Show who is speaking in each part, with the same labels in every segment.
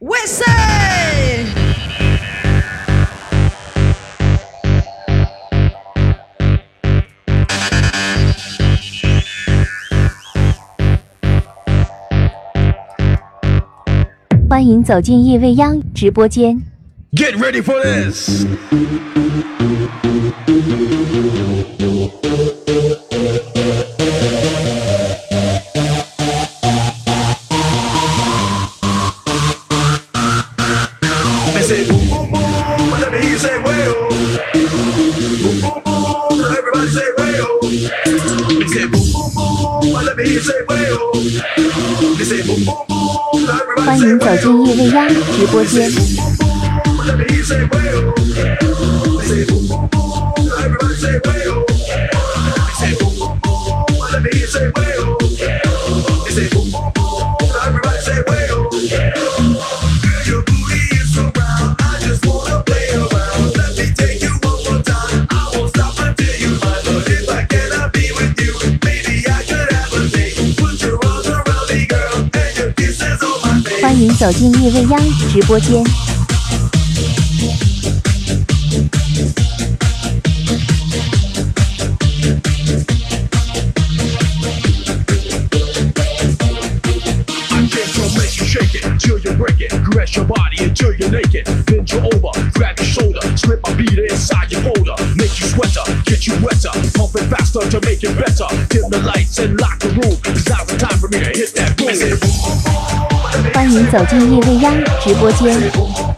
Speaker 1: We say.
Speaker 2: 欢迎走进夜未央直播间。
Speaker 3: Get ready for this.
Speaker 2: 叶未央直播间。走进夜未央直播间。
Speaker 3: I can't so make you shake it 'til you break it. Caress your body until you're naked. Bend you over, grab your shoulder, slip my beat inside your folder. Make you sweater, get you wetter, pump it faster to make it better. Dim the lights and lock
Speaker 2: 欢迎走进夜未央直播间。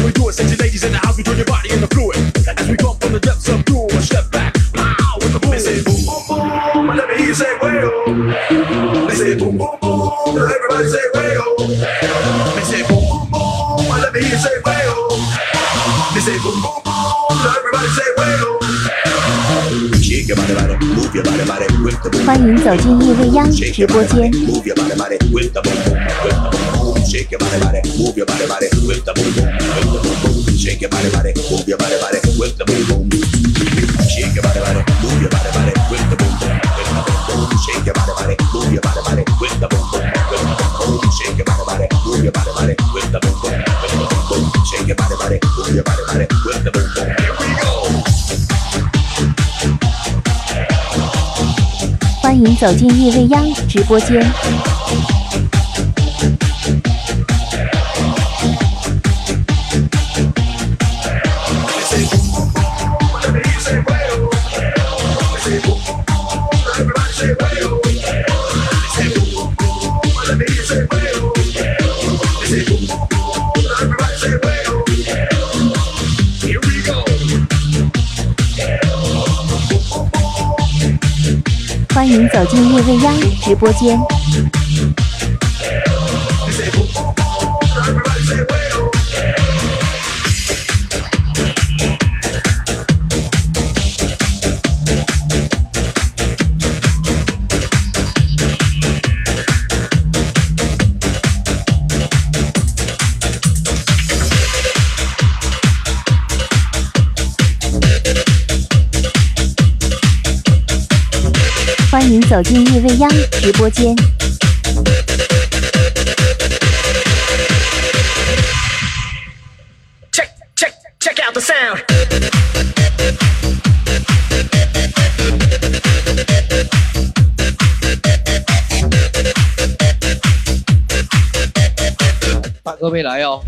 Speaker 3: how we do it. Sexy ladies in the house, we turn your body into fluid. As we come from the depths of doom, a step back. Pow, with the boom. They say boom, boom, boom. Let me hear you say well. They say boom, boom, boom. Everybody say well. They say boom, boom, boom. Let me hear you say well. They say boom, boom, boom. Everybody say well. Shake your body, body, move your body, body, with the boom.
Speaker 2: 欢迎走进夜未央直播间。
Speaker 3: Move your body, body, with the boom, boom, with the boom, boom. Shake your body, body, move your body, body, with the boom, Shake your body, body, move your body, body, with the boom, boom. Shake your body, body, move your body, body, with the boom, boom, with the boom, boom. Shake your body, body, move your body, body, with the boom, boom, with the boom, boom. Shake your body, body, move your body, body, with the boom, boom, with the boom, boom. Shake your body, body, move your body, body, with the boom, boom. Here we go.
Speaker 2: 欢迎走进夜未央直播间。 欢迎走进夜未央直播间。走进夜未央直播间。
Speaker 4: Check, check, check out the sound.
Speaker 5: 大哥没来哦。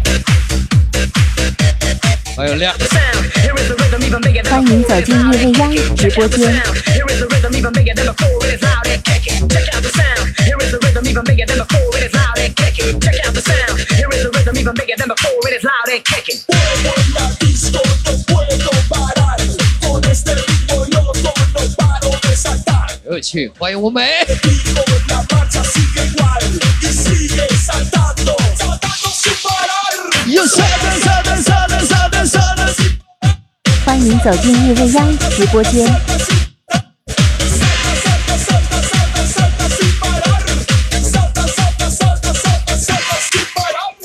Speaker 5: 还有亮
Speaker 4: ，The sound. Here is the rhythm even bigger than
Speaker 6: 欢迎走进叶未央直播间。
Speaker 4: Here is the rhythm even bigger than before. It is loud and kicking. Check out the sound. Here is the rhythm even bigger than before. It is loud and kicking. Check out the sound. Here is the rhythm even bigger than before. It is loud and kicking.
Speaker 2: La disco no puedo parar. Con este ritmo yo no paro de saltar.
Speaker 5: 有趣，欢迎我美。
Speaker 6: 欢迎走进叶未央直播间。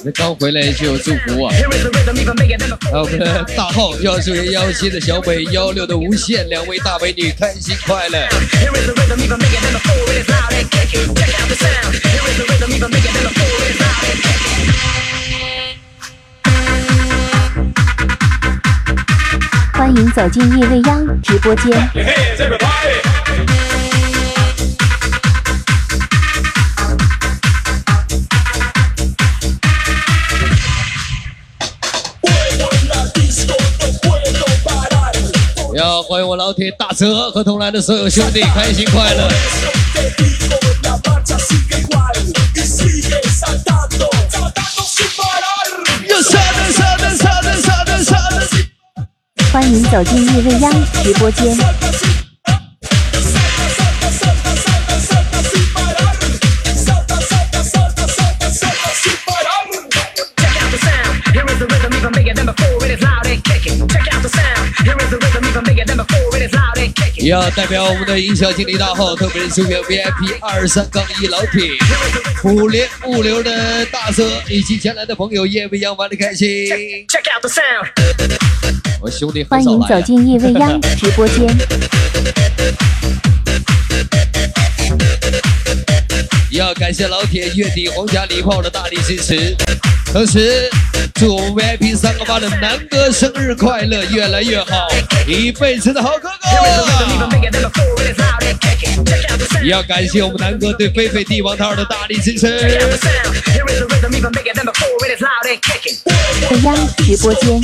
Speaker 5: 那刚回来就有祝福啊！
Speaker 4: 啊
Speaker 5: 我们的大号幺九幺幺七的小美，幺六的无限，两位大美女开心快乐。
Speaker 6: 欢迎走进夜未央直播间。
Speaker 5: 呀欢迎我老铁大泽和同来的所有兄弟开心快乐。
Speaker 4: The rhythm even bigger than before. It is loud and kicking.
Speaker 5: 要代表我们的营销经理大号，特别是祝愿 VIP 二三杠一老铁、虎联物流的大泽以及前来的朋友叶未央玩的开心。
Speaker 4: Check out the sound.
Speaker 5: 我兄弟
Speaker 6: 欢迎走。进夜未央直播间。
Speaker 5: 要感谢老铁月底皇家礼炮的大力支持，同时祝我们 VIP 三个八的南哥生日快乐，越来越好，一辈子的好哥哥！也要感谢我们南哥对菲菲帝王套的大力支持。
Speaker 6: 央直播间。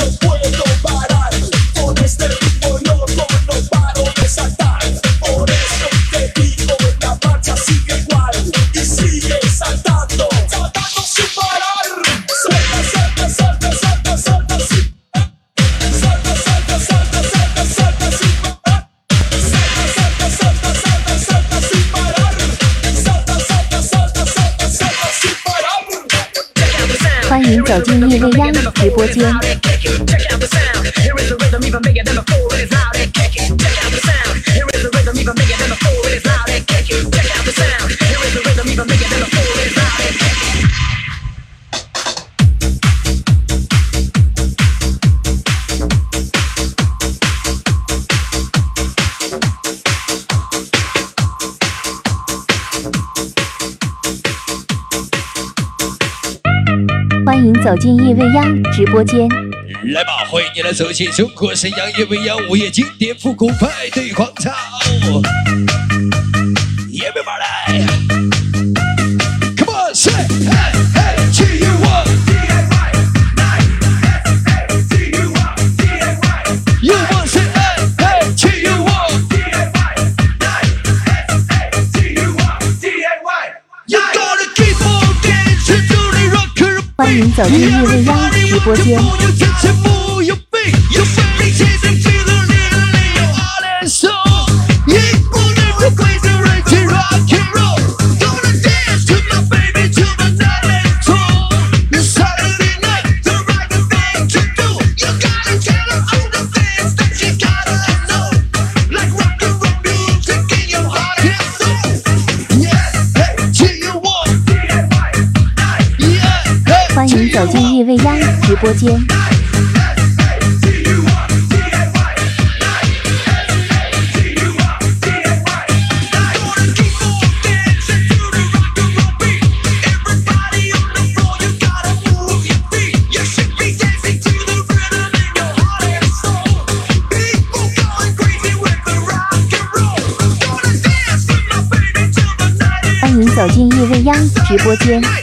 Speaker 6: 走进叶未央的直播间。走进叶未央直播间。
Speaker 5: 来吧，欢迎你来走进中国沈阳叶未央午夜经典复古派对狂潮。
Speaker 6: 走进叶未央直播间。播间。欢迎走进叶未央直播间。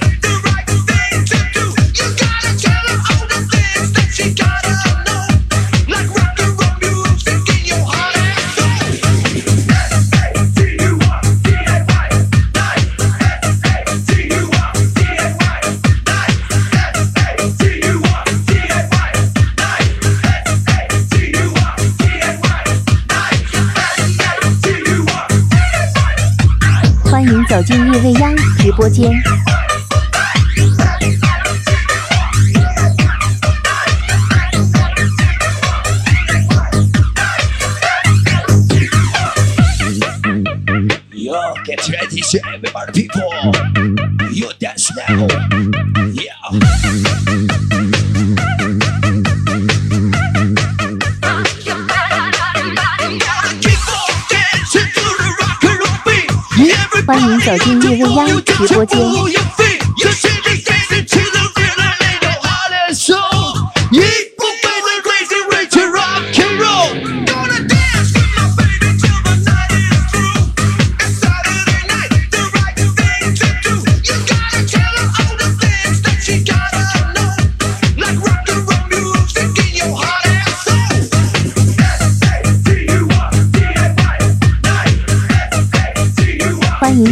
Speaker 7: 播间。直播间。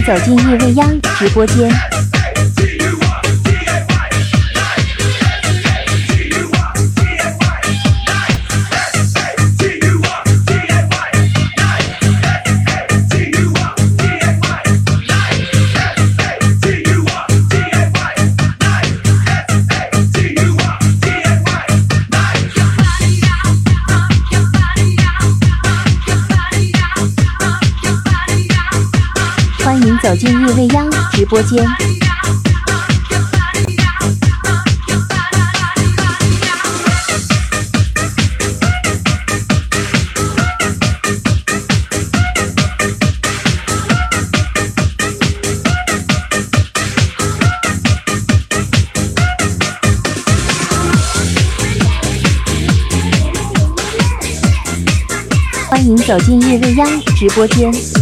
Speaker 7: 走进夜未央直播间。进夜未央直播间。欢迎走进夜未央直播间。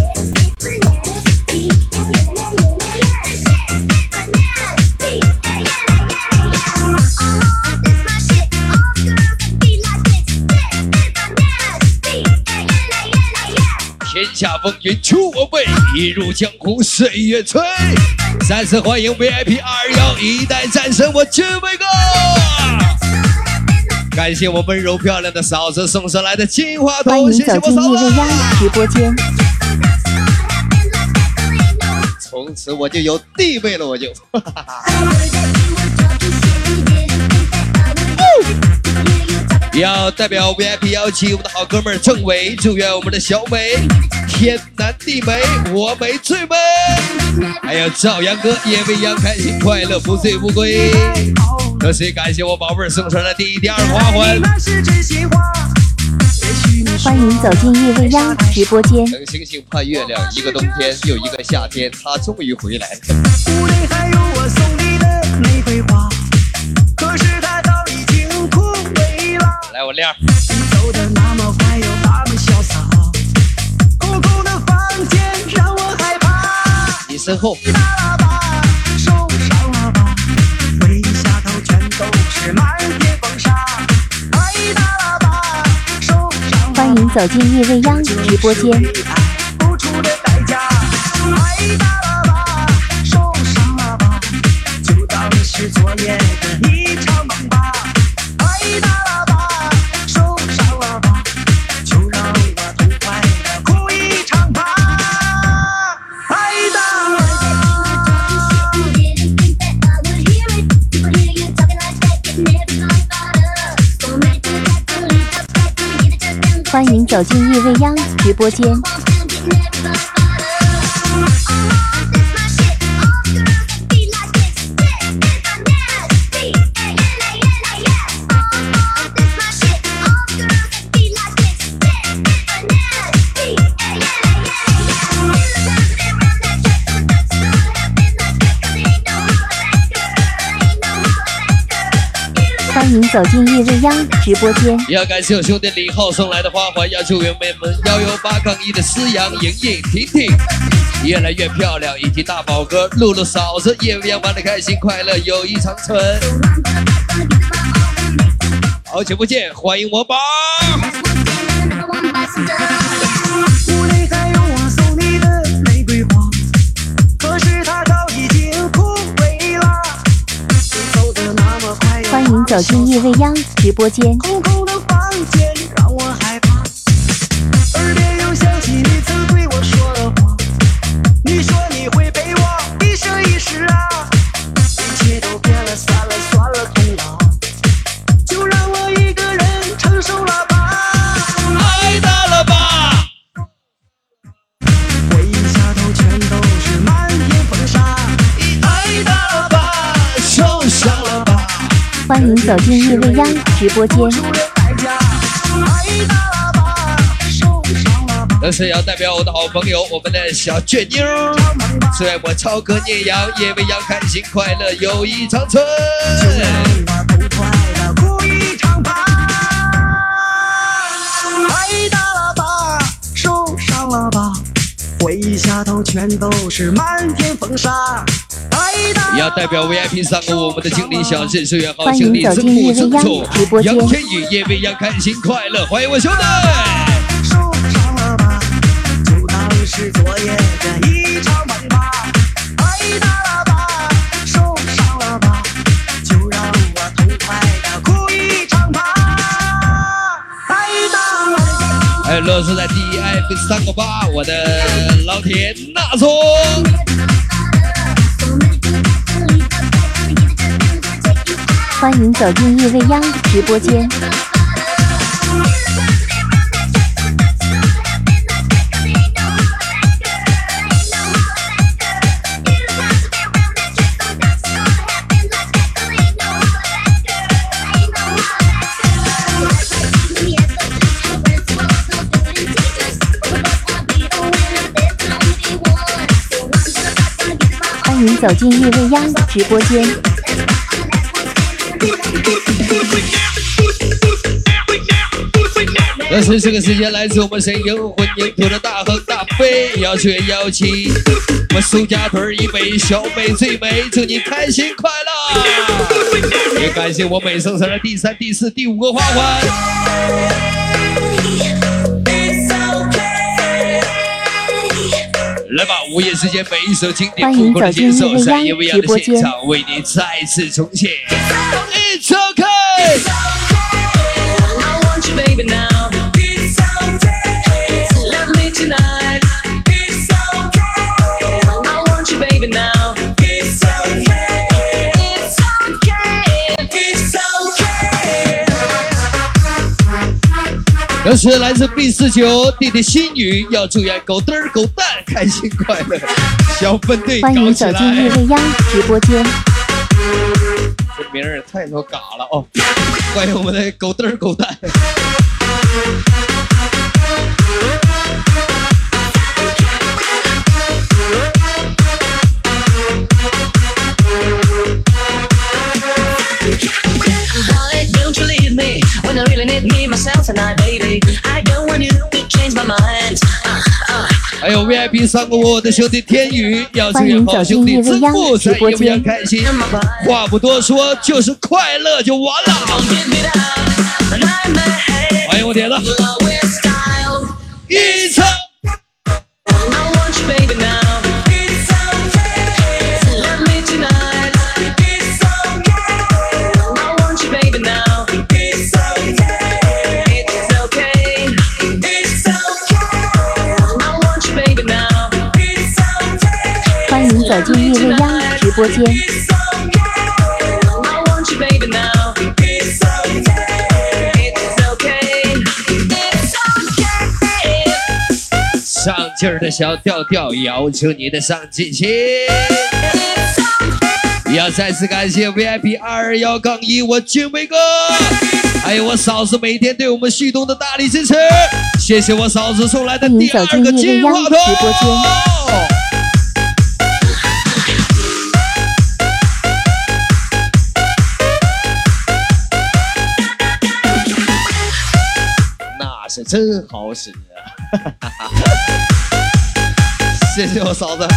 Speaker 5: 天下风云出我辈，一入江湖岁月催。再次欢迎 VIP 二幺一代战神我志伟哥，感谢我温柔漂亮的嫂子送上来的金话筒，谢谢
Speaker 7: 走
Speaker 5: 我嫂子。
Speaker 7: 直播间。
Speaker 5: 从此我就有地位了，我就。要代表 VIP 邀请我们的好哥们儿郑伟，祝愿我们的小美天南地北，我美最美。还有赵阳哥，夜未央开心快乐，不醉不归。这是感谢我宝贝儿送上的第一、第二花环。
Speaker 7: 欢迎走进夜未央直播间。
Speaker 5: 等星星盼月亮，一个冬天又一个夏天，他终于回来了。
Speaker 8: 屋里还有我送你
Speaker 5: 亮。
Speaker 8: 你走的那么快，又那么潇洒，空空的房间让我害怕。
Speaker 5: 你身后。
Speaker 7: 欢迎走进夜未央直播间。
Speaker 8: 付出的代价。哎，
Speaker 7: 走进夜未央直播间。走进夜未央直播间。
Speaker 5: 要感谢我兄弟李浩送来的花环，要祝愿妹们幺幺八杠一的思阳、莹莹、婷婷越来越漂亮，以及大宝哥、露露嫂子夜未央玩的开心快乐，友谊长存。好久不见，欢迎我宝。
Speaker 7: 走进夜未央直播间。
Speaker 8: 空空
Speaker 7: 走进夜未央直播间。
Speaker 5: 这是要代表我的好朋友，我们的小倔妞儿，最爱我超哥聂阳，夜未央开心快乐友谊长存。
Speaker 8: 挨打了吧，受伤了吧，回下头全都是漫天风沙。
Speaker 5: 要代表 VIP 三个我们的经理小智，祝愿好
Speaker 7: 欢迎
Speaker 5: 兄弟
Speaker 7: 走进
Speaker 5: 曾木
Speaker 7: 夜未央
Speaker 5: 曾总
Speaker 7: 直播、间
Speaker 5: 杨天宇、夜未央开心快乐，欢迎我兄弟。
Speaker 8: 受伤了吧，就当是昨夜的一场梦吧。了吧，受伤了吧，就让我痛快的哭一场吧。了吧。
Speaker 5: 还有乐视在 DF 三个八，我的老铁纳总。
Speaker 7: 欢迎走进夜未央直播间。欢迎走进夜未央直播间。
Speaker 5: 这是这个时间，来自我们沈阳混凝土的大亨大飞，要去邀请我们苏家屯一杯小美最美，祝你开心快乐！也感谢我美声声的第三、第四、第五个花环。来吧，午夜时间每一首经典
Speaker 7: 欢迎
Speaker 5: 复古的
Speaker 7: 走进
Speaker 5: 节奏，
Speaker 7: 夜未央
Speaker 5: 在夜未央的
Speaker 7: 直播间
Speaker 5: 现场为你再次重现。It's okay。
Speaker 9: I want you, baby, now. It's okay. Love me tonight. It's okay. I want you, baby, now.
Speaker 5: 这是来自 B 四九弟弟心语，要祝愿狗嘚儿狗蛋开心快乐，小分队
Speaker 7: 欢迎走进夜
Speaker 5: 来！
Speaker 7: 未央直播间。
Speaker 5: 这名儿也太多嘎了哦！欢迎我们的狗嘚儿狗蛋。还有 VIP 三个我的兄弟天宇，要祝愿好兄弟曾木在夜未央开心。话不多说，就是快乐就完了。欢迎我铁子.一场
Speaker 7: 走进夜未央直播间。
Speaker 5: 上劲儿的小调调，要求你的上进心。要再次感谢 VIP 二幺杠一我俊伟哥，还有我嫂子每天对我们旭东的大力支持，谢谢我嫂子送来的第二个金话筒。是真好使啊！谢谢我嫂子。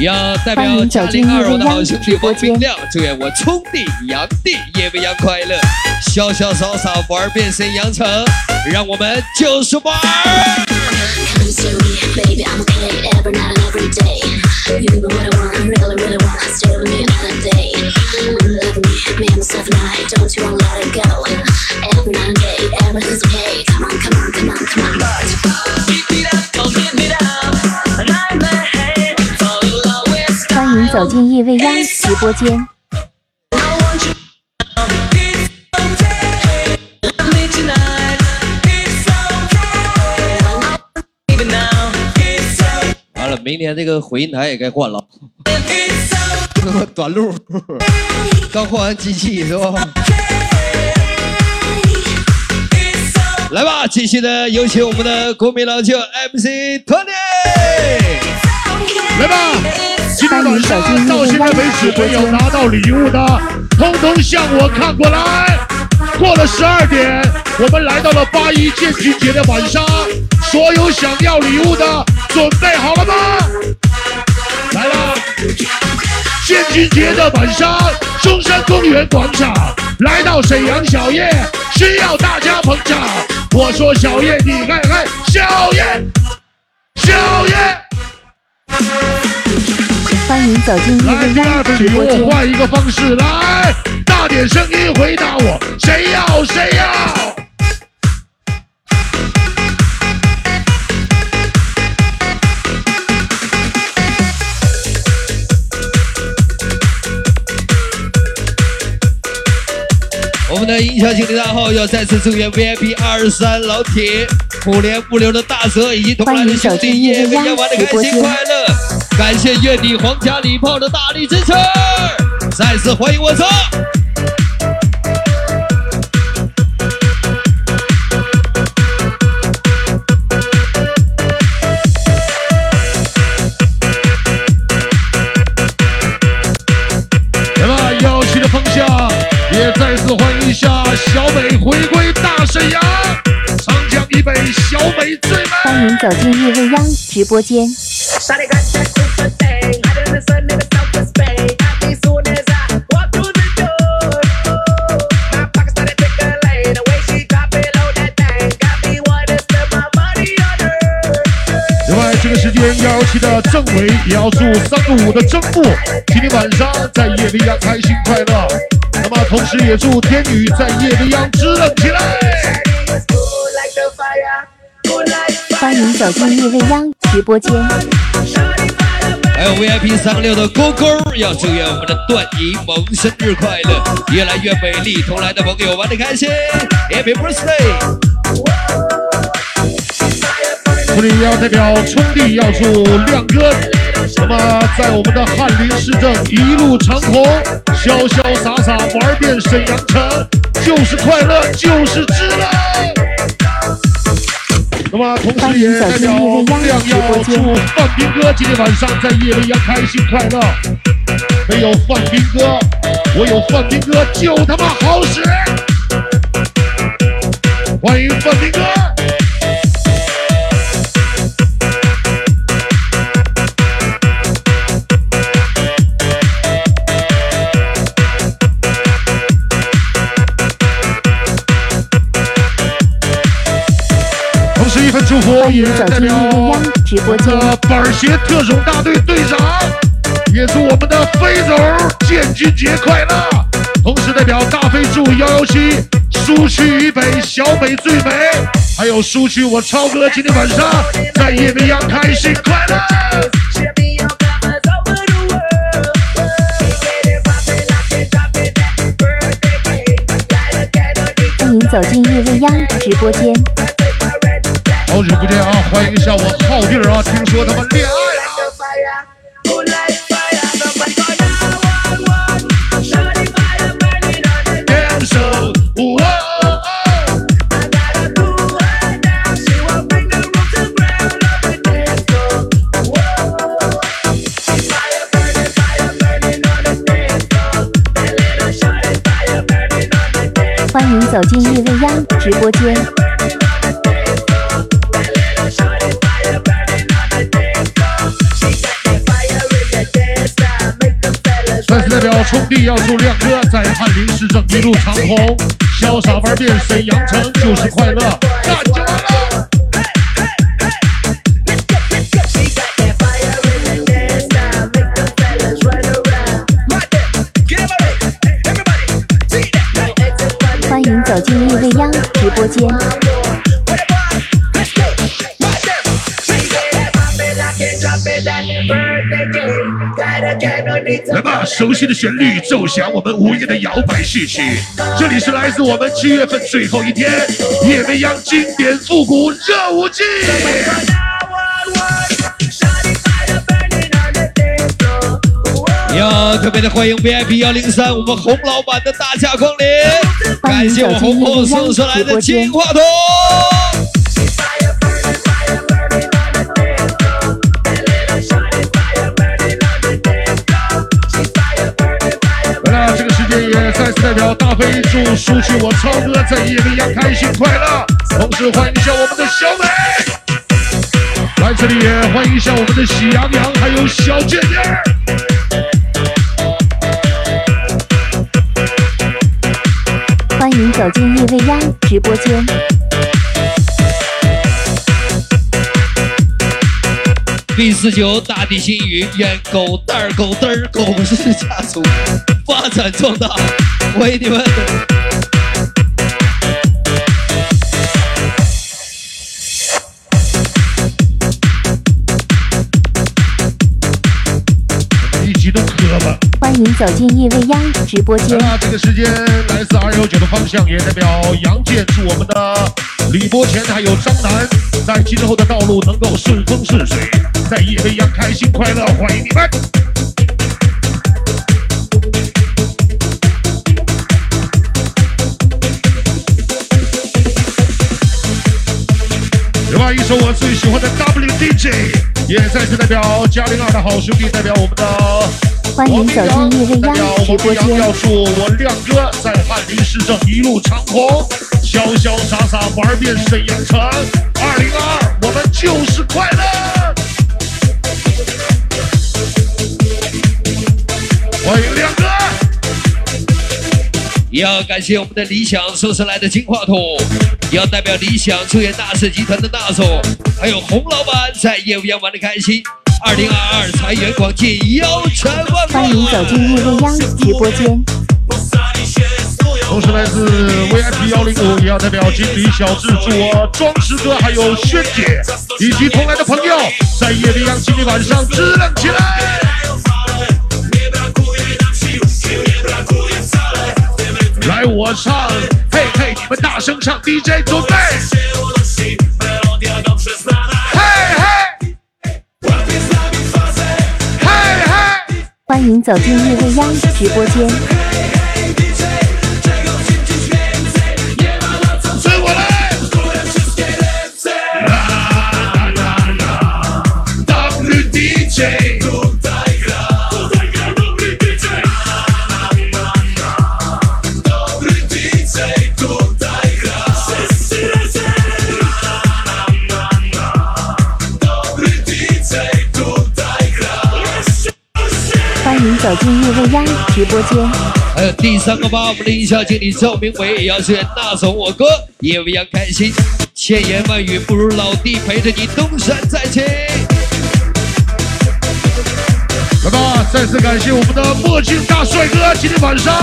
Speaker 5: 要代表嘉陵二我的好兄弟王冰亮，祝愿我冲弟、杨弟、夜未央快乐，潇潇洒洒玩遍沈阳城，让我们就是玩 儿。
Speaker 10: Come to me, baby, I'm okay every night and every day. You know what I want, really, really want. Stay with me all day. Love me, me and myself and I. Don't you wanna let it go? Every night and day, everything's okay. Come on, come on, come on, come on.
Speaker 9: Keep it up, oh, give it up. And I'm ahead. Fall in love with
Speaker 7: 欢迎走进夜未央直播间。
Speaker 5: 了，明年这个回音台也该换了。短路，刚换完机器是吧？来吧，继续的有请我们的国民老舅 MC Tony。
Speaker 11: 来吧！今天晚上到现在为止没有拿到礼物的，通通向我看过来。过了十二点，我们来到了八一建军节的晚上，所有想要礼物的，准备好了吗？来了！建军节的晚上，中山公园广场，来到沈阳小叶，需要大家捧场。我说小叶，你看看，小叶，小叶。
Speaker 6: 欢迎走进
Speaker 11: 来，
Speaker 6: 叶未央直播间。
Speaker 11: 换一个方式来，大点声音回答我，谁要谁要？
Speaker 5: 我的音响经理大号要再次祝愿 VIP 二十三老铁虎年物流的大蛇以及同来的兄弟夜未央玩的开心快乐，感谢月底皇家礼炮的大力支持，再次欢迎我操！
Speaker 11: 小北回归大沈阳，长江以北小北最美。
Speaker 6: 欢迎走进夜未央直播间。
Speaker 11: 外，这个时间摇旗的政委也要祝三个五的正部今天晚上在夜未央开心快乐。那么，同时也祝天宇在夜未央支棱起来。
Speaker 6: 欢迎走进夜未央直播间。
Speaker 5: 还有 VIP 三个六的勾勾，要祝愿我们的段怡萌生日快乐，越来越美丽，同来的朋友玩的开心，Happy Birthday！
Speaker 11: 这里要代表冲地要祝亮哥，那么在我们的翰林市政一路长虹，潇潇洒洒玩遍沈阳城，就是快乐，就是值了。那么同时也代表亮要祝范斌哥今天晚上在夜未央开心快乐。没有范斌哥，我有范斌哥就他妈好使。欢迎范斌哥。欢迎走进夜未央直播间。板鞋特种大队队长，也祝我们的飞总建军节快乐！同时代表大飞祝幺幺七苏区以北小北最美，还有苏区我超哥今天晚上在夜未央开心快乐！
Speaker 6: 欢迎走进夜未央直播间。
Speaker 11: 直播间啊，欢迎一下我浩弟啊！听说他们恋爱了。
Speaker 6: 欢迎走进夜未央直播间。
Speaker 11: 再次代表冲地要祝亮哥在翰林市政一路长虹，潇洒玩遍沈阳城就是快乐，干就完了。
Speaker 6: 欢迎走进夜未央直播间。
Speaker 11: 来吧熟悉的旋律奏响我们午夜的摇摆序曲这里是来自我们七月份最后一天夜未央经典复古热舞季
Speaker 5: 呀特别的欢迎 vip 幺零三我们洪老板的大驾光临。感谢我洪红送出来的金话筒。
Speaker 11: 代表大飞祝叔叔我超哥在夜未央开心快乐，同时欢迎一下我们的小美，来这里也欢迎一下我们的喜羊羊还有小贱贱。
Speaker 6: 欢迎走进叶未央直播间。
Speaker 5: 第四九大地新语，愿狗蛋儿狗嘚儿狗氏家族发展壮大，欢迎你们！
Speaker 6: 欢迎走进夜未央直播间。
Speaker 11: 那这个时间来自二幺九的方向，也代表杨健祝我们的李伯前还有张楠，在今后的道路能够顺风顺水，在夜未央开心快乐，欢迎你们！另外一首我最喜欢的 WDJ，也再次代表嘉陵二的好兄弟，代表我们的
Speaker 6: 欢迎走进叶未央直播间。
Speaker 11: 祝我亮哥在翰林市政一路长虹，潇潇洒洒玩遍沈阳城。二零二二，我们就是快乐。欢迎亮哥，
Speaker 5: 也要感谢我们的理想送上来的金话筒，也要代表理想祝愿大氏集团的大总，还有洪老板在业务员玩的开心。二零二二财源广进，腰缠万贯
Speaker 6: 欢迎走进叶未央直播间。
Speaker 11: 同时来自 VIP 幺零五，也要代表经理小智祝我庄石哥还有轩姐以及同来的朋友，在夜未央今天晚上支棱起来。来，我唱，嘿嘿，你们大声唱，DJ 准备，嘿嘿，嘿嘿。
Speaker 6: 欢迎走进叶未央直播间。走进叶未央直播间。
Speaker 5: 还有第三个吧，我们的音效经理赵明伟也要祝愿大总我哥叶未央开心，千言万语不如老弟陪着你东山再起。
Speaker 11: 来吧，再次感谢我们的墨镜大帅哥今天晚上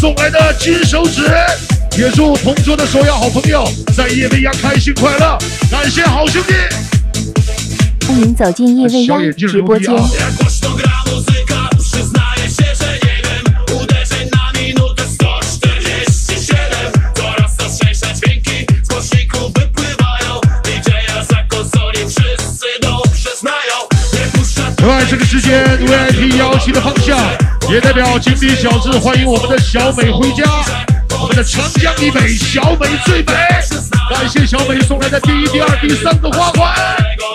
Speaker 11: 送来的金手指，也祝同桌的首要好朋友在夜未央开心快乐，感谢好兄弟。
Speaker 6: 欢迎走进叶未央直播间。
Speaker 11: 在！这个时间 VIP 邀请的方向，也代表经理小智欢迎我们的小美回家。我们的长江以北，小美最美。感谢小美送来的第一、第二、第三个花环。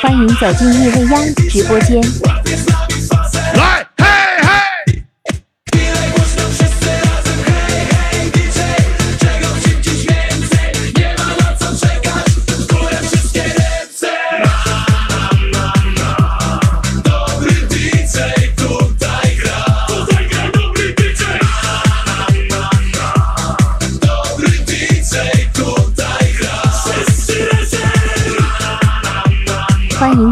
Speaker 6: 欢迎走进夜未央直播间。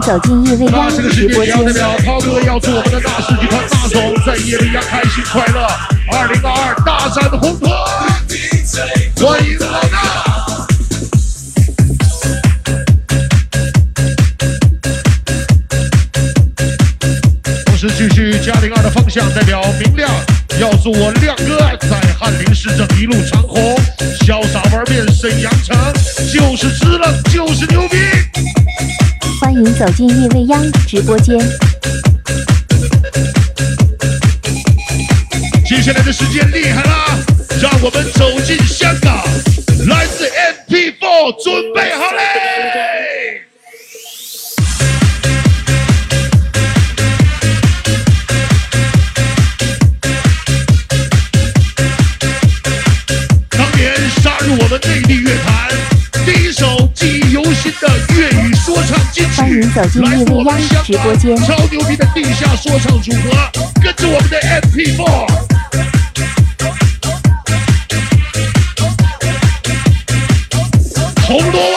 Speaker 6: 走进叶未央直播间
Speaker 11: 代。表涛哥要祝我们的大世集团大总在夜未央开心快乐，二零二二大展宏图，欢迎老大。同时继续嘉陵二的方向，代表明亮要祝我亮哥在翰林市政一路长虹，潇洒玩遍沈阳城，就是支棱，就是牛逼。
Speaker 6: 欢迎走进夜未央直播间。
Speaker 11: 接下来的时间厉害啦，让我们走进香港，来自 MP4，准备好嘞！
Speaker 6: 欢迎走进
Speaker 11: 来
Speaker 6: 叶未央直播间
Speaker 11: 超牛逼的地下说唱组合，跟着我们的 MP4。铜锣湾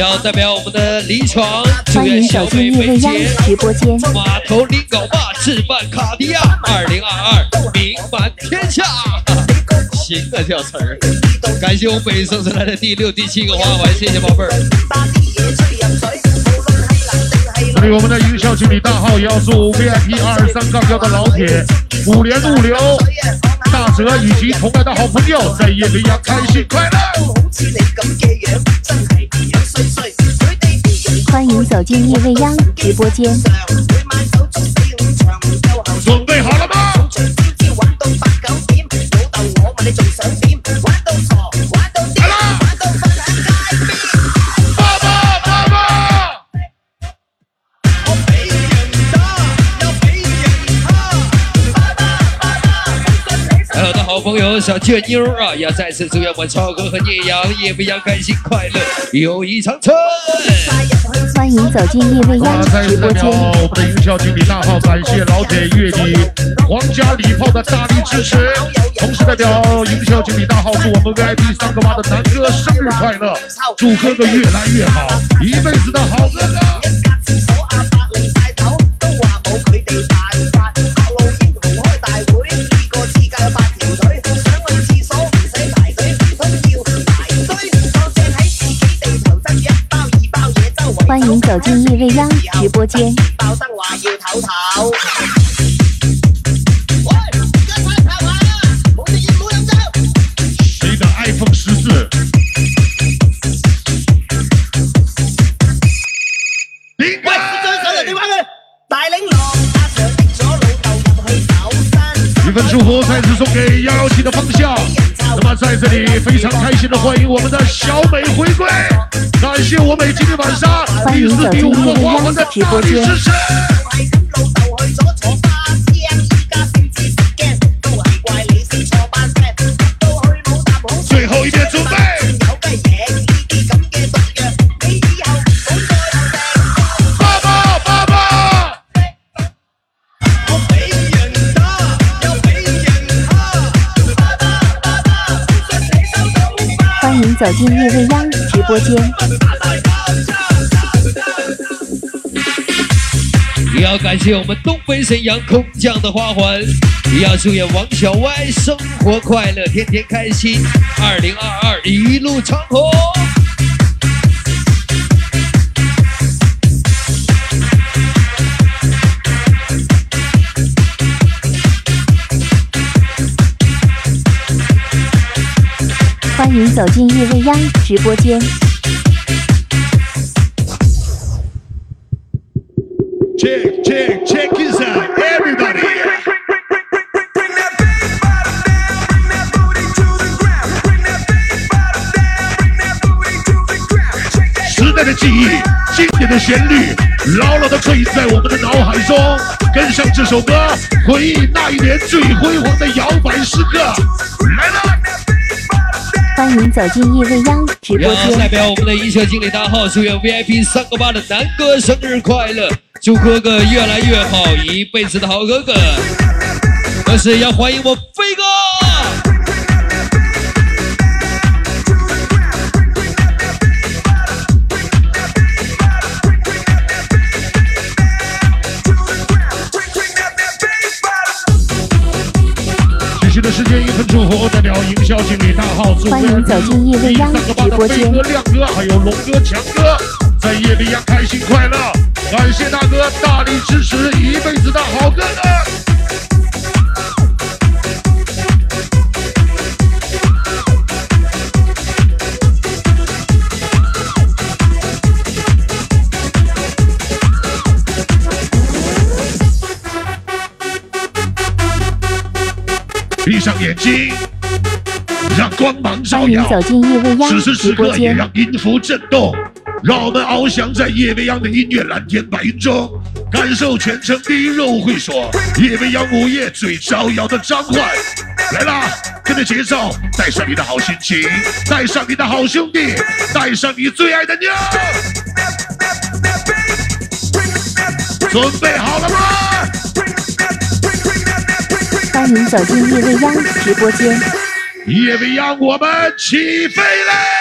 Speaker 5: 要代表我们的李闯，祝
Speaker 6: 欢迎
Speaker 5: 小
Speaker 6: 走进
Speaker 5: 美美
Speaker 6: 叶未央
Speaker 5: 姐
Speaker 6: 直播间。
Speaker 5: 码头林狗爸置办卡地亚，二零二二名满天下。行啊，这词儿！感谢我们北送上来的第六、第七个花环，谢谢宝贝儿。
Speaker 11: 这里我们的营销经理大号也要祝 VIP 二三杠幺的老铁、五连物流、大哲以及同来的好朋友在夜里要开心快乐。
Speaker 6: 欢迎走进夜未央直播間。
Speaker 3: 上每晚手足四五場，唔夠後
Speaker 11: 准备好了吗？
Speaker 5: 朋友小倔妞儿啊，也要再次祝愿我超哥和聂阳、叶未央开心快乐，友谊长存。
Speaker 6: 欢迎走进叶未央
Speaker 11: 啊，再次代表
Speaker 6: 直播间。
Speaker 11: 我们的营销经理大号，感谢老铁月底皇家礼炮的大力支持。同时代表营销经理大号，祝我们 VIP 三个八的南哥生日快乐，祝哥哥越来越好，一辈子的好哥哥。
Speaker 6: 迎走进叶未央直播间。
Speaker 3: 爆燈話要唞唞。喂，一齊跑下，冇食煙冇飲酒。
Speaker 11: 誰的 iPhone 十四？一份祝福再次送给幺幺七的方向。那么在这里非常开心的欢迎我们的小美回歸，感谢我美今天的大力支持。
Speaker 3: 係咁老豆去咗坐巴士，依家先至識驚，都係怪你先坐班車，到去冇搭好。
Speaker 11: 最後一遍準備。
Speaker 3: 有雞嘢呢啲咁嘅毒藥，你以後唔好再食。
Speaker 11: 爸爸，爸爸，
Speaker 3: 我俾人打，又俾人蝦，爸爸爸爸，信你收到吧。
Speaker 6: 欢迎走进叶未央直播间。
Speaker 5: 也要感谢我们东北沈阳空降的花环，也要祝愿王小歪生活快乐，天天开心，二零二二一路长虹。
Speaker 6: 欢迎走进叶未央直播间。
Speaker 2: That booty to the ground. Shake that
Speaker 11: 时代的记忆，经典的旋律，牢牢的刻印在我们的脑海中。跟上这首歌，回忆那一年最辉煌的摇摆时刻。来了，
Speaker 6: 欢迎走进夜未央直播
Speaker 5: 要代。表我们的营销经理大号，祝愿 VIP 三个八的南哥生日快乐，祝哥哥越来越好，一辈子的好哥哥。同时要欢迎我飞哥。
Speaker 11: 继续的时间一分祝福，代表营销经理大号，祝
Speaker 6: 欢迎走进夜未央
Speaker 11: 三个八的
Speaker 6: 直播间
Speaker 11: 飞哥、亮哥还有龙哥、强哥，在夜里呀开心快乐，感谢大哥大力支持一辈子的好哥哥。闭上眼睛让光芒照耀。此时此刻也让音符震动。让我们翱翔在夜未央的音乐蓝天白云中，感受全城第一热舞会所，夜未央午夜最招摇的召唤。来啦，跟着节奏，带上你的好心情，带上你的好兄弟，带上你最爱的妞。准备好了吗？
Speaker 6: 欢迎走进夜未央直播间。
Speaker 11: 夜未央，我们起飞嘞！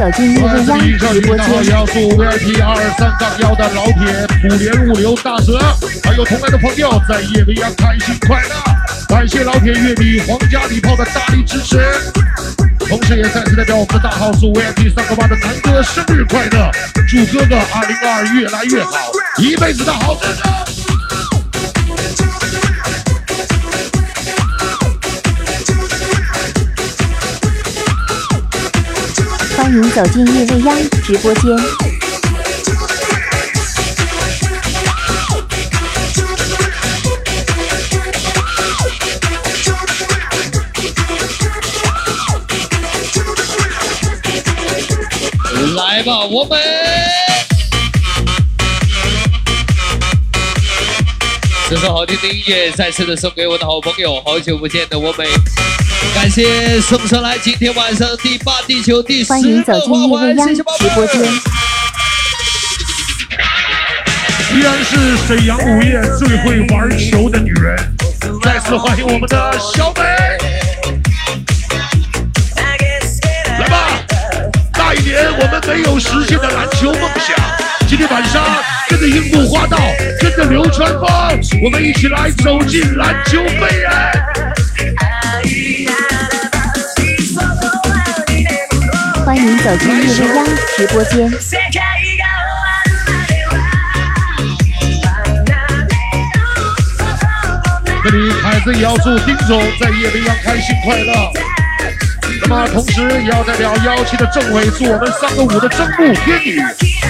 Speaker 6: 走进叶
Speaker 11: 我
Speaker 6: 未央
Speaker 11: 是以上
Speaker 6: 直播
Speaker 11: 领导
Speaker 6: 间。
Speaker 11: 要素 VIP 二三杠幺的老铁普联物流大蛇，还有同来的朋友在夜未央开心快乐，感谢老铁乐迷皇家礼炮的大力支持，同时也再次代表我们的大号数 VIP 三个八的南哥生日快乐，祝哥哥二零二二越来越好，一辈子的好哥哥。
Speaker 6: 欢迎走进叶未央直播间。
Speaker 5: 来吧，我们。这首好听的音乐再次的送给我的好朋友，好久不见的我们，感谢送上来今天晚上第八、第九、第十
Speaker 6: 欢迎走
Speaker 5: 个
Speaker 6: 进叶未
Speaker 5: 花环，
Speaker 6: 央
Speaker 5: 谢谢宝贝
Speaker 6: 直播间。
Speaker 11: 依然是沈阳午夜最会玩球的女人，再次欢迎我们的小美。来吧，那一年我们没有实现的篮球梦想，今天晚上跟着樱木花道，跟着流川枫，我们一起来走进篮球飞人。
Speaker 6: 欢迎走进叶未央直播间。
Speaker 11: 这里凯子也要祝丁总在夜未央开心快乐。那么同时也要代表幺七的政委祝我们三个五的真木天女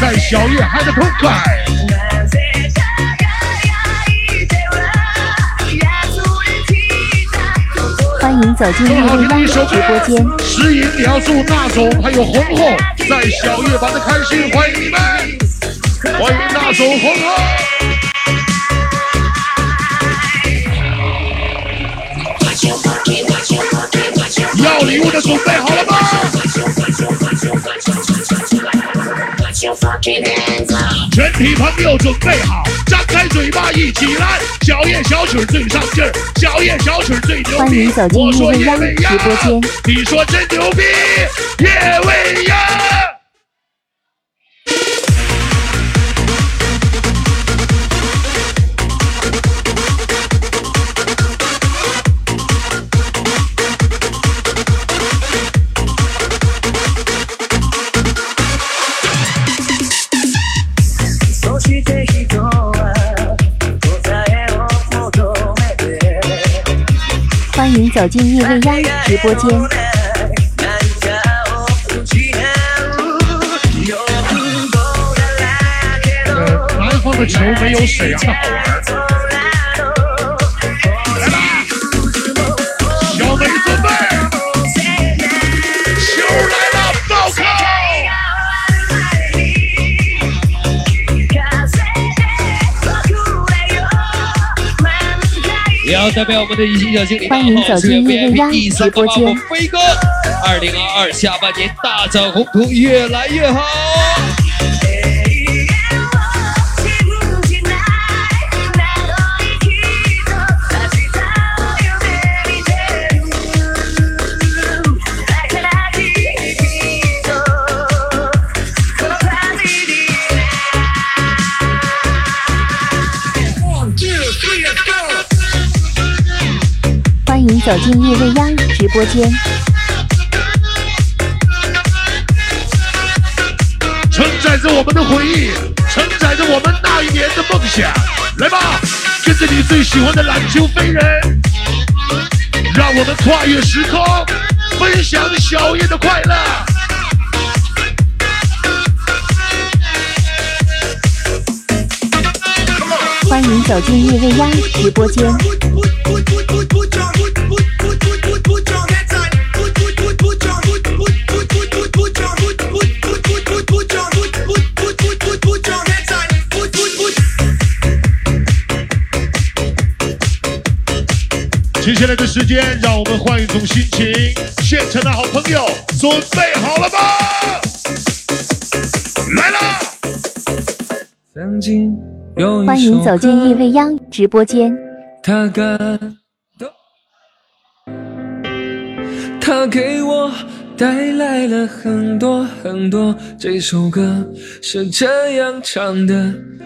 Speaker 11: 在小夜嗨得痛快。
Speaker 6: 迎走进叶
Speaker 11: 这么好
Speaker 6: 未央
Speaker 11: 听的一首
Speaker 6: 直播间。
Speaker 11: 歌，石颖也要祝纳总还有红红在小月玩的开心，欢迎你们，欢迎大总红红。要礼物的准备好了吗？全体朋友准备好，张开嘴巴一起来，小夜小曲最上劲儿，小夜小曲最牛逼
Speaker 6: 欢迎走。进
Speaker 11: 我说
Speaker 6: 叶未央
Speaker 11: 叶未央
Speaker 6: 直播间，
Speaker 11: 你说真牛逼，夜未央。
Speaker 6: 走进叶未央直播间。
Speaker 3: 何かを失う欲望だらけの
Speaker 11: 呃，南方的球没有沈阳
Speaker 5: 也要代表我们的一心小精灵。
Speaker 6: 欢迎走进叶未央
Speaker 5: 第三
Speaker 6: 直播间
Speaker 5: 飞哥，二零二二下半年大展宏图，越来越好。
Speaker 6: 走进叶未央直播间。
Speaker 11: 承载着我们的回忆，承载着我们那一年的梦想。来吧，跟着你最喜欢的篮球飞人，让我们跨越时空，分享小夜的快乐。
Speaker 9: 欢迎走进夜未央直播间。
Speaker 11: 接下来的时间，让我们换一种心情。现场的好朋友，准备好了吗？来啦！
Speaker 12: 曾经有一
Speaker 9: 欢迎走进夜未央直播间。
Speaker 12: 他感动，他给我带来了很多很多。这首歌是这样唱的：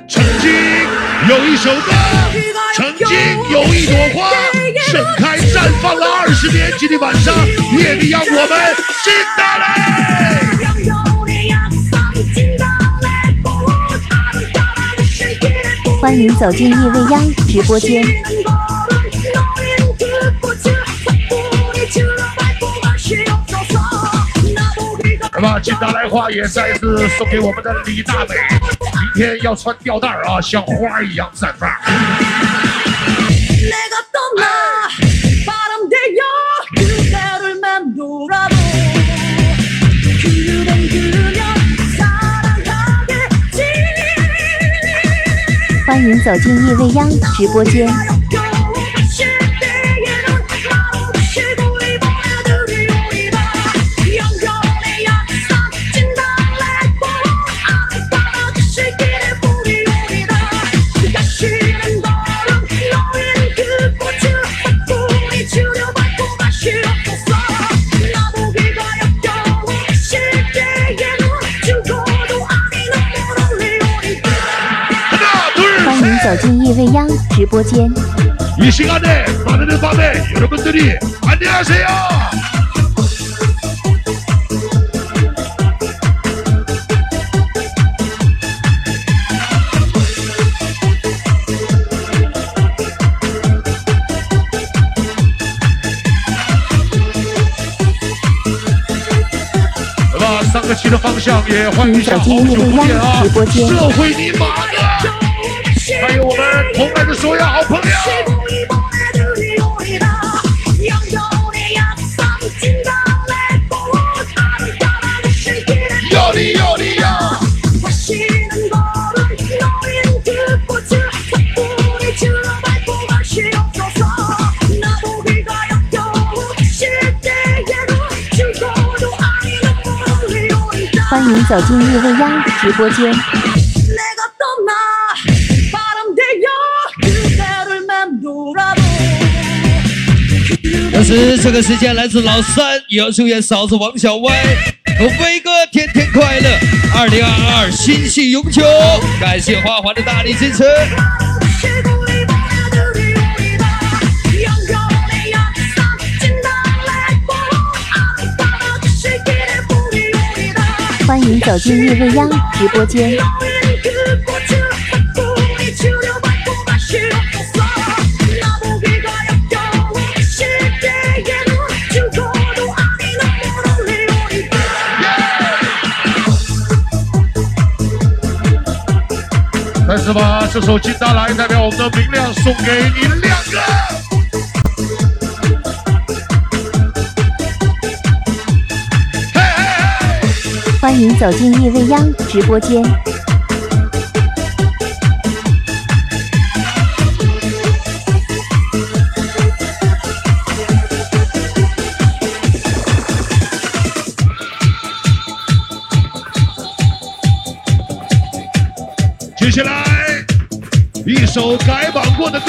Speaker 11: 曾经有一首歌，曾经有一朵花，盛开绽放了二十年。今天晚上，夜里让我们进大嘞！
Speaker 9: 欢迎走进夜未央直播间。
Speaker 11: 那么接下来话也再次送给我们的李大美明天要穿吊带啊像花一样绽放
Speaker 9: 欢迎走进夜未央直播间。今夜未央直播间。
Speaker 11: 이시三个新的方向，也欢迎下红、小红啊！社会你妈的！所有好朋友。
Speaker 9: 欢迎走进夜未央直播间。
Speaker 5: 同时这个时间来自老三也要祝愿嫂子王小歪。和飞哥天天快乐。二零二二心系永久。感谢花花的大力支持。
Speaker 9: 欢迎走进叶未央直播间。
Speaker 11: 是把这首《金大来》代表我们的明亮送给你两个。嘿嘿嘿！
Speaker 9: 欢迎走进夜未央直播间。
Speaker 11: 接下来一首改版过的歌，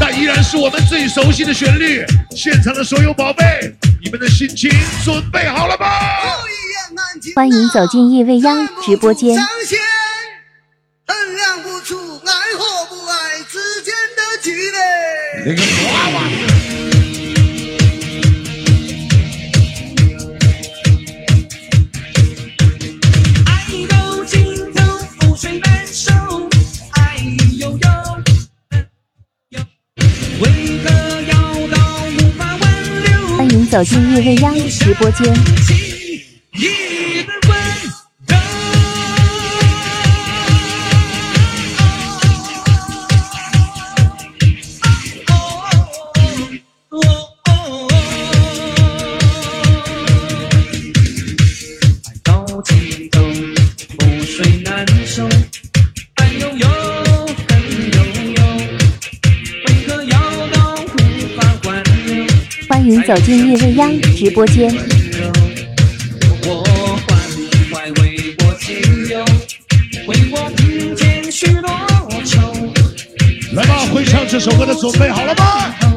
Speaker 11: 但依然是我们最熟悉的旋律。现场的所有宝贝，你们的心情准备好了吗？
Speaker 9: 欢迎走进夜未央直播间。
Speaker 6: 走进叶未央直播间。欢迎走进叶未央直播间。
Speaker 8: 我怀怀为我情忧，为我平添许多愁。
Speaker 11: 来吧，会唱这首歌的准备好了吗？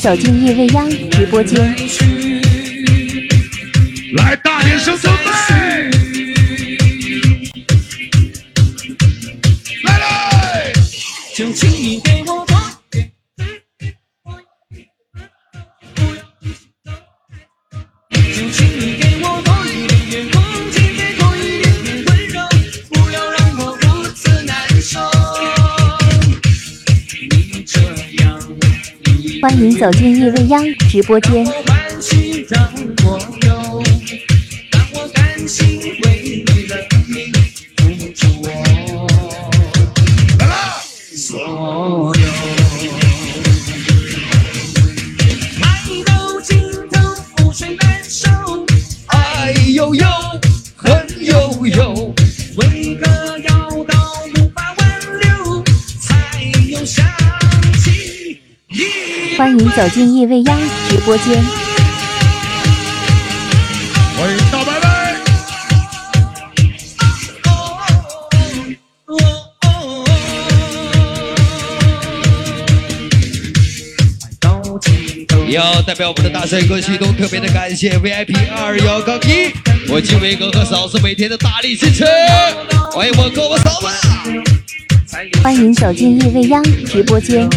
Speaker 6: 走进夜未央直播间。走进夜未央直播间。
Speaker 8: 欢
Speaker 6: 迎走进夜未央直播间。
Speaker 11: 欢迎大白白。
Speaker 5: 要代表我们的大帅哥系统特别的感谢 VIP 二幺杠一，我金伟哥和嫂子每天的大力支持，欢迎我哥我嫂子。
Speaker 6: 欢迎走进夜未央直播间。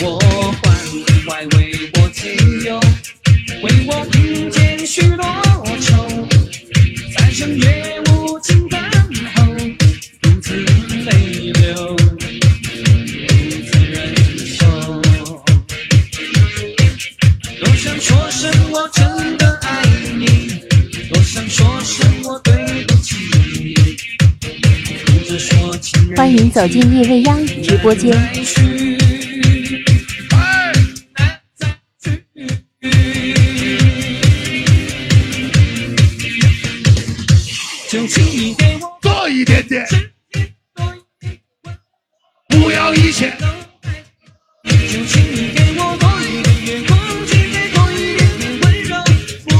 Speaker 8: 我怀怀为我情忧，为我并肩许多愁，在深夜无尽等候，独自泪流，独自忍受。多想说声我真的爱你，多想说声我对不起你，
Speaker 6: 欢迎走进夜未央直播间。
Speaker 11: 不要一切。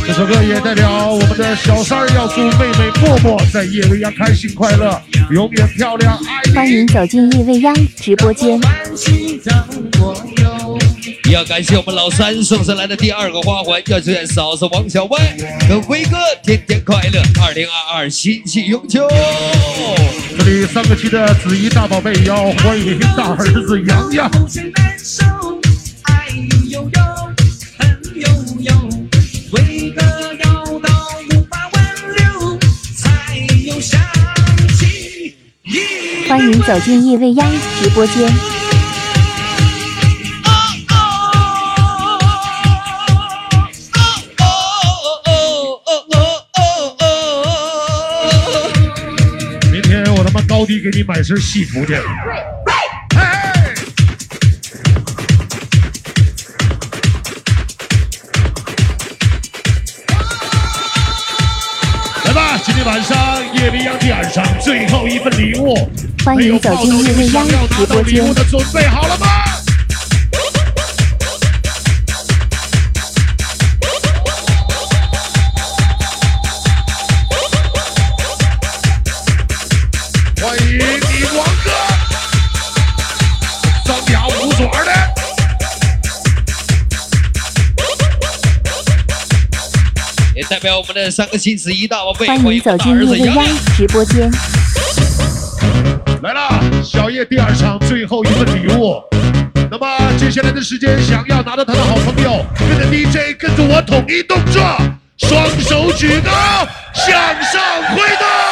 Speaker 11: 这首歌也代表我们的小三儿要祝妹妹默默在夜未央开心快乐，永远漂亮，
Speaker 6: 欢迎走进夜未央直播间。
Speaker 8: 欢喜让我有。
Speaker 5: 要感谢我们老三送上来的第二个花环，要祝愿嫂子王小歪和辉哥天天快乐，二零二二喜气永久。
Speaker 11: 这里三个区的子怡大宝贝要欢迎大儿子洋洋。
Speaker 8: 风雪难收，爱悠悠，恨悠悠，为何要到无法挽留，才有想起
Speaker 6: 欢迎走进夜未央直播间。
Speaker 11: 我他妈高低给你买身戏服去。嘿来吧，今天晚上夜未央第二场最后一份礼物，
Speaker 6: 欢迎走进夜未央直播间
Speaker 11: 物。的准备好了吗？
Speaker 5: 代表我们的三个妻子一大宝贝，
Speaker 6: 欢迎走进叶未央。直播间。
Speaker 11: 来了，小叶第二场最后一份礼物，那么接下来的时间，想要拿到他的好朋友，跟着 DJ 跟着我统一动作，双手举高，向上挥动。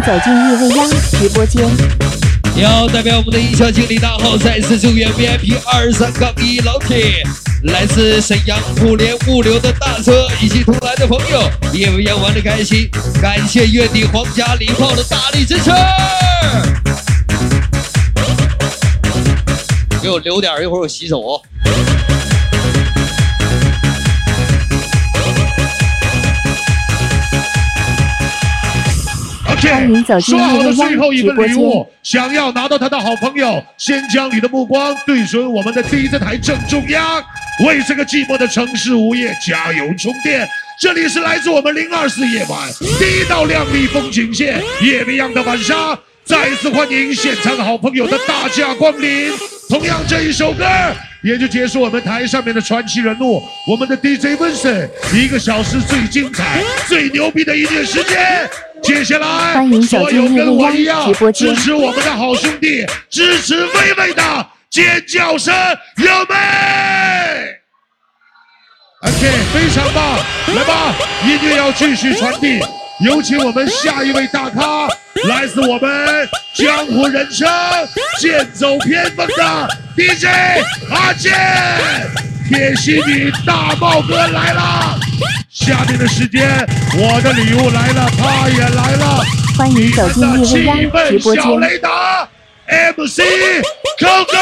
Speaker 6: 走进夜未央直播间。
Speaker 5: 要代表我们的营销经理大号，再次祝愿 VIP 二三杠一老铁，来自沈阳互联物流的大车以及同来的朋友，夜未央玩的开心，感谢月底皇家礼炮的大力支持。给我留点，一会儿我洗手哦。
Speaker 6: 欢迎走进
Speaker 11: 说好的
Speaker 6: 夜未央
Speaker 11: 最后一份
Speaker 6: 直播间
Speaker 11: 礼物，想要拿到他的好朋友，先将你的目光对准我们的 DJ 台正中央，为这个寂寞的城市午夜加油充电。这里是来自我们零二四夜晚第一道亮丽风景线，夜未央的晚上。再一次欢迎现场好朋友的大驾光临。同样，这一首歌也就结束我们台上面的传奇人物，我们的 DJ Vincent 一个小时最精彩、最牛逼的音乐时间。接下来，
Speaker 6: 欢迎走
Speaker 11: 所有
Speaker 6: 进
Speaker 11: 跟我一样
Speaker 6: 直播间
Speaker 11: 支持我们的好兄弟，支持薇薇的尖叫声，有没？OK，非常棒，来吧，音乐要继续传递。有请我们下一位大咖，来自我们江湖人称剑走偏锋的 DJ 阿健，天心女大爆哥来了，下面的时间，我的礼物来了，他也来了。
Speaker 6: 欢迎走进我是汪笨
Speaker 11: 小雷达，MC coco。